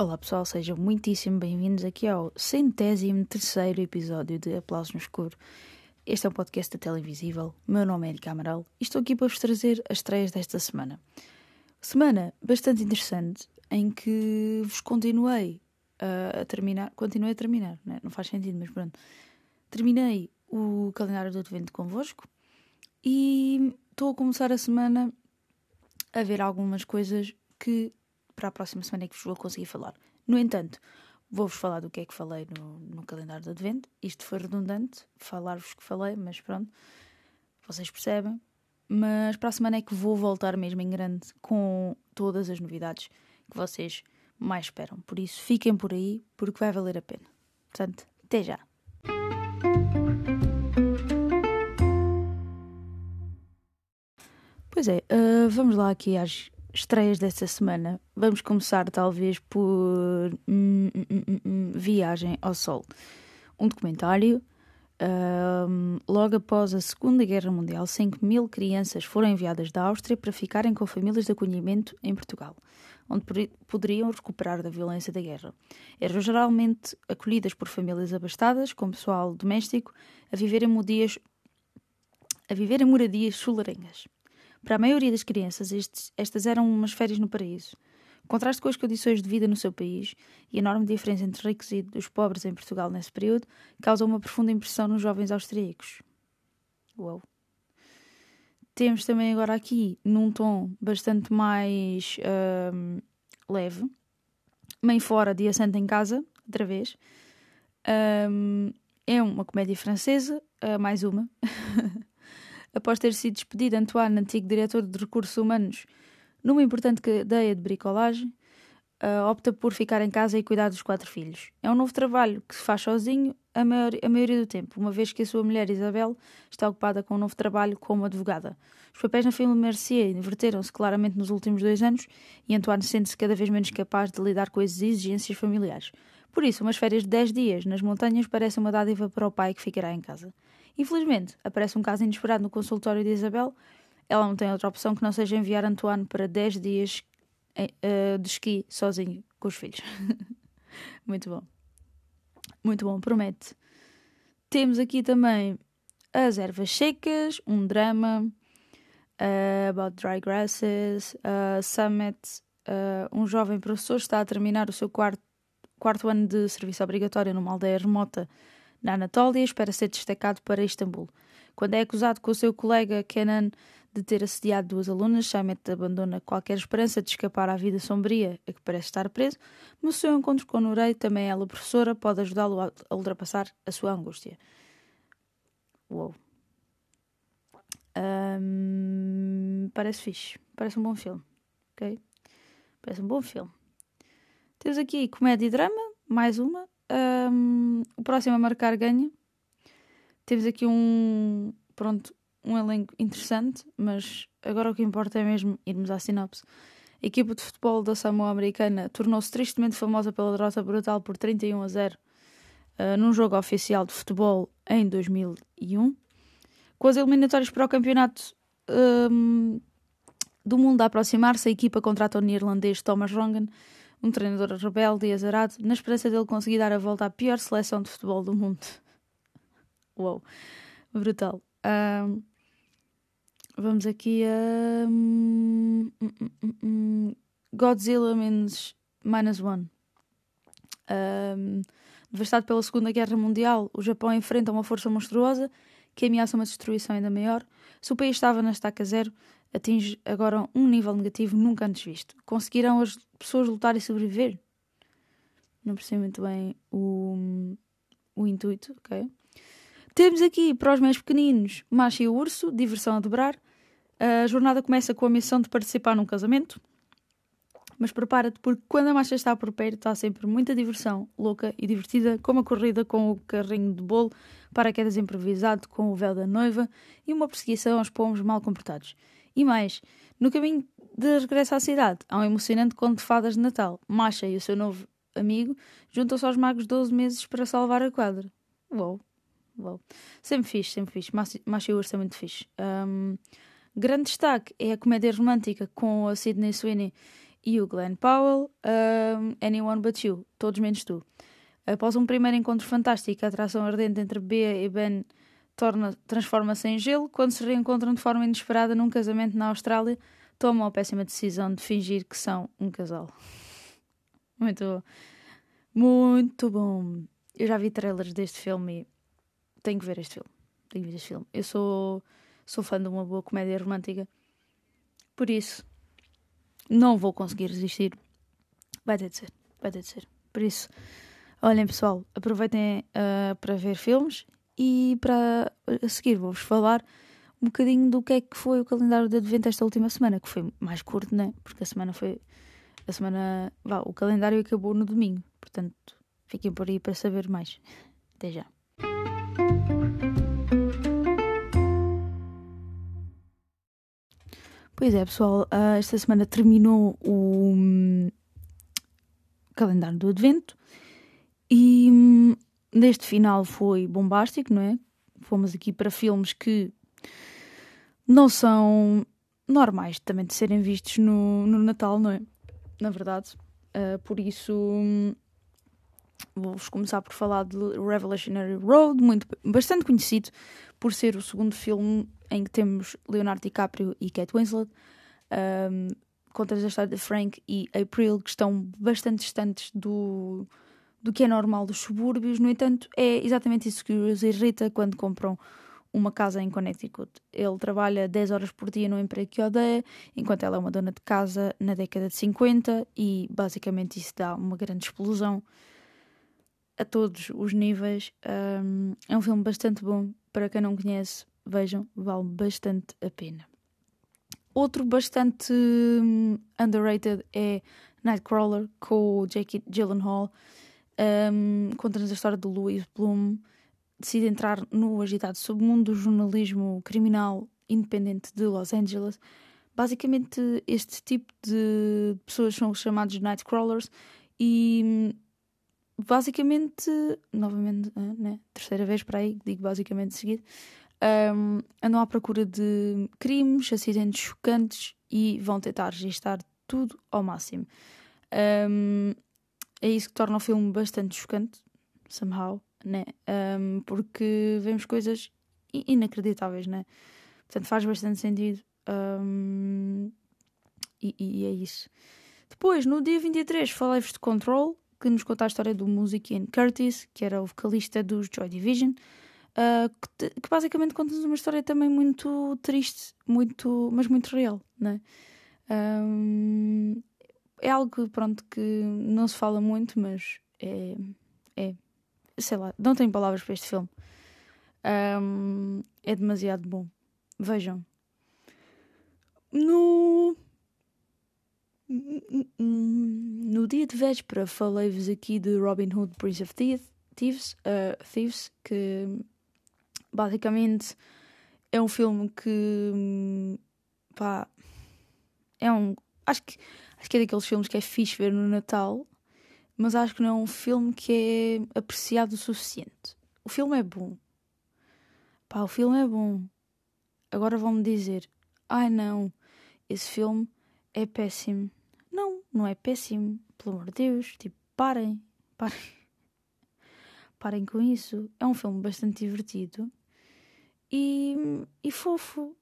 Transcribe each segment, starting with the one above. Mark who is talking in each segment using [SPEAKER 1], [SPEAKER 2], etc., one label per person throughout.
[SPEAKER 1] Olá pessoal, sejam muitíssimo bem-vindos aqui ao centésimo terceiro episódio de Aplausos no Escuro. Este é um podcast da Televisível, meu nome é Erika Amaral e estou aqui para vos trazer as estreias desta semana. Semana bastante interessante em que vos continuei a terminar, continuei a terminar, não, é? não faz sentido, mas pronto. Terminei o calendário do advento convosco e estou a começar a semana a ver algumas coisas que para a próxima semana é que vos vou conseguir falar. No entanto, vou-vos falar do que é que falei no, no calendário de Advento. Isto foi redundante, falar-vos que falei, mas pronto, vocês percebem. Mas para a semana é que vou voltar mesmo em grande com todas as novidades que vocês mais esperam. Por isso, fiquem por aí, porque vai valer a pena. Portanto, até já! Pois é, uh, vamos lá aqui às estreias desta semana. Vamos começar, talvez, por hum, hum, hum, Viagem ao Sol, um documentário. logo após a Segunda Guerra Mundial, 5 mil crianças foram enviadas da Áustria para ficarem com famílias de acolhimento em Portugal, onde poderiam recuperar da violência da guerra. Eram geralmente acolhidas por famílias abastadas, com pessoal doméstico, a viver em moradias, a viver em moradias solarengas. Para a maioria das crianças, estes, estas eram umas férias no paraíso. Contraste com as condições de vida no seu país e a enorme diferença entre ricos e os pobres em Portugal nesse período causa uma profunda impressão nos jovens austríacos. Uau! Temos também agora aqui, num tom bastante mais uh, leve, Mãe Fora, Dia Santo em Casa, outra vez. Um, é uma comédia francesa, uh, mais uma. após ter sido despedido Antoine, antigo diretor de recursos humanos, numa importante cadeia de bricolagem, uh, opta por ficar em casa e cuidar dos quatro filhos. É um novo trabalho que se faz sozinho a, maior, a maioria do tempo, uma vez que a sua mulher Isabel está ocupada com um novo trabalho como advogada. Os papéis na família Mercier inverteram-se claramente nos últimos dois anos e Antoine sente-se cada vez menos capaz de lidar com as exigências familiares. Por isso, umas férias de 10 dias nas montanhas parece uma dádiva para o pai que ficará em casa. Infelizmente, aparece um caso inesperado no consultório de Isabel. Ela não tem outra opção que não seja enviar Antoine para 10 dias de esqui sozinho com os filhos. Muito bom. Muito bom, promete. Temos aqui também As Ervas Secas, um drama uh, about dry grasses, uh, Summit, uh, um jovem professor está a terminar o seu quarto, quarto ano de serviço obrigatório numa aldeia remota na Anatólia espera ser destacado para Istambul. Quando é acusado com o seu colega Kenan de ter assediado duas alunas, Shamet abandona qualquer esperança de escapar à vida sombria a que parece estar preso, mas o seu encontro com Nurei, também ela professora, pode ajudá-lo a ultrapassar a sua angústia. Uou. Um, parece fixe. Parece um bom filme. Ok? Parece um bom filme. Temos aqui comédia e drama, mais uma. Um, o próximo a marcar ganha. Temos aqui um, pronto, um elenco interessante, mas agora o que importa é mesmo irmos à sinopse. A equipa de futebol da Samoa Americana tornou-se tristemente famosa pela derrota brutal por 31 a 0 uh, num jogo oficial de futebol em 2001. Com as eliminatórias para o campeonato um, do mundo a aproximar-se, a equipa contrata o neerlandês Thomas Rongen um treinador rebelde e azarado, na esperança dele conseguir dar a volta à pior seleção de futebol do mundo. Uou, brutal. Um, vamos aqui a. Um, um, Godzilla menos minus one. devastado pela Segunda Guerra Mundial, o Japão enfrenta uma força monstruosa que ameaça uma destruição ainda maior. Se o país estava na estaca zero, atinge agora um nível negativo nunca antes visto. Conseguirão as pessoas lutar e sobreviver? Não percebo muito bem o, o intuito, ok? Temos aqui para os mais pequeninos Macho e o Urso, diversão a dobrar. A jornada começa com a missão de participar num casamento. Mas prepara-te porque quando a marcha está por perto está sempre muita diversão, louca e divertida, como a corrida com o carrinho de bolo, paraquedas improvisado com o véu da noiva e uma perseguição aos pomos mal comportados. E mais, no caminho de regresso à cidade, há um emocionante conto de fadas de Natal. Masha e o seu novo amigo, juntam-se aos magos 12 meses para salvar a quadra. Uou, uou. Sempre fixe, sempre fixe. Macho e Urso é muito fixe. Um, grande destaque é a comédia romântica com a Sidney Sweeney e o Glenn Powell, um, Anyone But You, Todos Menos Tu. Após um primeiro encontro fantástico, a atração ardente entre Bea e Ben transforma-se em gelo. Quando se reencontram de forma inesperada num casamento na Austrália, tomam a péssima decisão de fingir que são um casal. Muito bom. Muito bom. Eu já vi trailers deste filme e tenho que ver este filme. Tenho que ver este filme. Eu sou, sou fã de uma boa comédia romântica. Por isso, não vou conseguir resistir. Vai ter de ser. Vai ter de ser. Por isso, olhem pessoal, aproveitem uh, para ver filmes e para a seguir vou-vos falar um bocadinho do que é que foi o calendário de advento esta última semana, que foi mais curto, né? Porque a semana foi. A semana. Vá, o calendário acabou no domingo, portanto, fiquem por aí para saber mais. Até já. Pois é, pessoal, ah, esta semana terminou o hum, calendário do Advento e hum, neste final foi bombástico, não é? Fomos aqui para filmes que não são normais também de serem vistos no, no Natal, não é? Na verdade. Uh, por isso, vou-vos começar por falar de Revolutionary Road, muito, bastante conhecido por ser o segundo filme em que temos Leonardo DiCaprio e Kate Winslet. Um, contas a história de Frank e April, que estão bastante distantes do, do que é normal dos subúrbios. No entanto, é exatamente isso que os irrita quando compram uma casa em Connecticut. Ele trabalha 10 horas por dia no emprego que odeia, enquanto ela é uma dona de casa na década de 50 e basicamente isso dá uma grande explosão a todos os níveis. Um, é um filme bastante bom. Para quem não conhece, vejam, vale bastante a pena. Outro bastante um, underrated é Nightcrawler com o Jake Gyllenhaal um, conta-nos a história de Louis Bloom, decide entrar no agitado submundo do jornalismo criminal independente de Los Angeles. Basicamente, este tipo de pessoas são chamados Nightcrawlers e basicamente, novamente, ah, né, terceira vez para aí, digo basicamente seguido, um, andam à procura de crimes, acidentes chocantes e vão tentar registrar tudo ao máximo. Um, é isso que torna o filme bastante chocante, somehow, né? Um, porque vemos coisas inacreditáveis, né? Portanto, faz bastante sentido. E, e, é isso. Depois, no dia 23, falei-vos de Control, que nos conta a história do músico Ian Curtis, que era o vocalista dos Joy Division, uh, que, que, basicamente conta-nos uma história também muito triste, muito, mas muito real, né? Um, é algo pronto, que não se fala muito, mas é. é sei lá, não tenho palavras para este filme. Um, é demasiado bom. Vejam. No. Dia de véspera falei-vos aqui de Robin Hood, Prince of Thieves, uh, Thieves, que basicamente é um filme que pá, é um acho que Acho que é daqueles filmes que é fixe ver no Natal, mas acho que não é um filme que é apreciado o suficiente. O filme é bom. Pá, o filme é bom. Agora vão-me dizer: ai não, esse filme é péssimo. Não, não é péssimo. Pelo amor de Deus, tipo, parem, parem. Parem com isso. É um filme bastante divertido e, e fofo.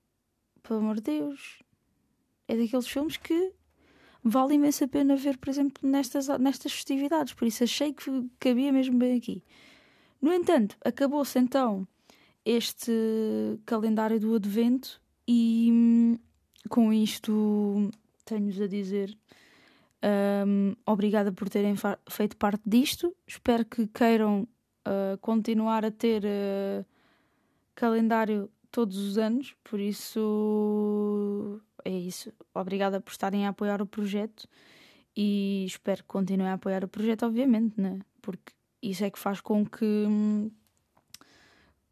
[SPEAKER 1] Pelo amor de Deus. É daqueles filmes que vale imensa pena ver, por exemplo, nestas, nestas festividades. Por isso achei que cabia mesmo bem aqui. No entanto, acabou-se então este calendário do Advento e hum, com isto tenho-vos a dizer um, obrigada por terem feito parte disto. Espero que queiram uh, continuar a ter uh, calendário todos os anos, por isso é isso. Obrigada por estarem a apoiar o projeto e espero que continuem a apoiar o projeto, obviamente, né? Porque isso é que faz com que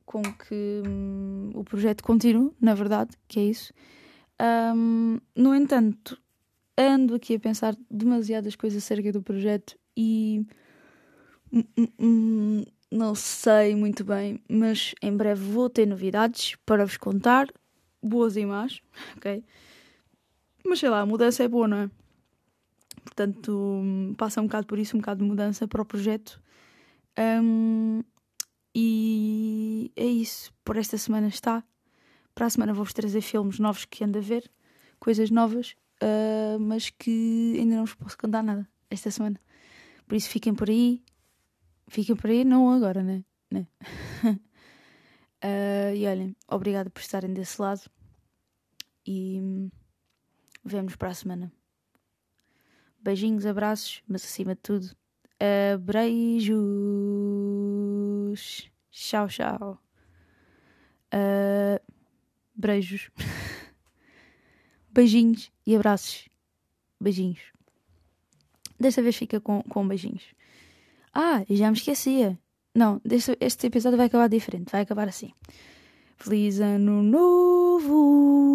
[SPEAKER 1] com que hum, o projeto continue, na verdade, que é isso. Um, no entanto, ando aqui a pensar demasiadas coisas acerca do projeto e hum, hum, hum, não sei muito bem, mas em breve vou ter novidades para vos contar, boas e más, ok? Mas sei lá, a mudança é boa, não é? Portanto, passa um bocado por isso, um bocado de mudança para o projeto. Um, e é isso. Por esta semana está. Para a semana vou-vos trazer filmes novos que ando a ver, coisas novas, uh, mas que ainda não vos posso contar nada esta semana. Por isso fiquem por aí. Fiquem por aí, não agora, né? né? uh, e olhem, obrigado por estarem desse lado. E vemos para a semana. Beijinhos, abraços, mas acima de tudo, abreijos. Tchau, tchau. Uh, beijos. beijinhos e abraços. Beijinhos. Desta vez fica com, com beijinhos. Ah, já me esquecia. Não, deste, este episódio vai acabar diferente. Vai acabar assim. Feliz ano novo!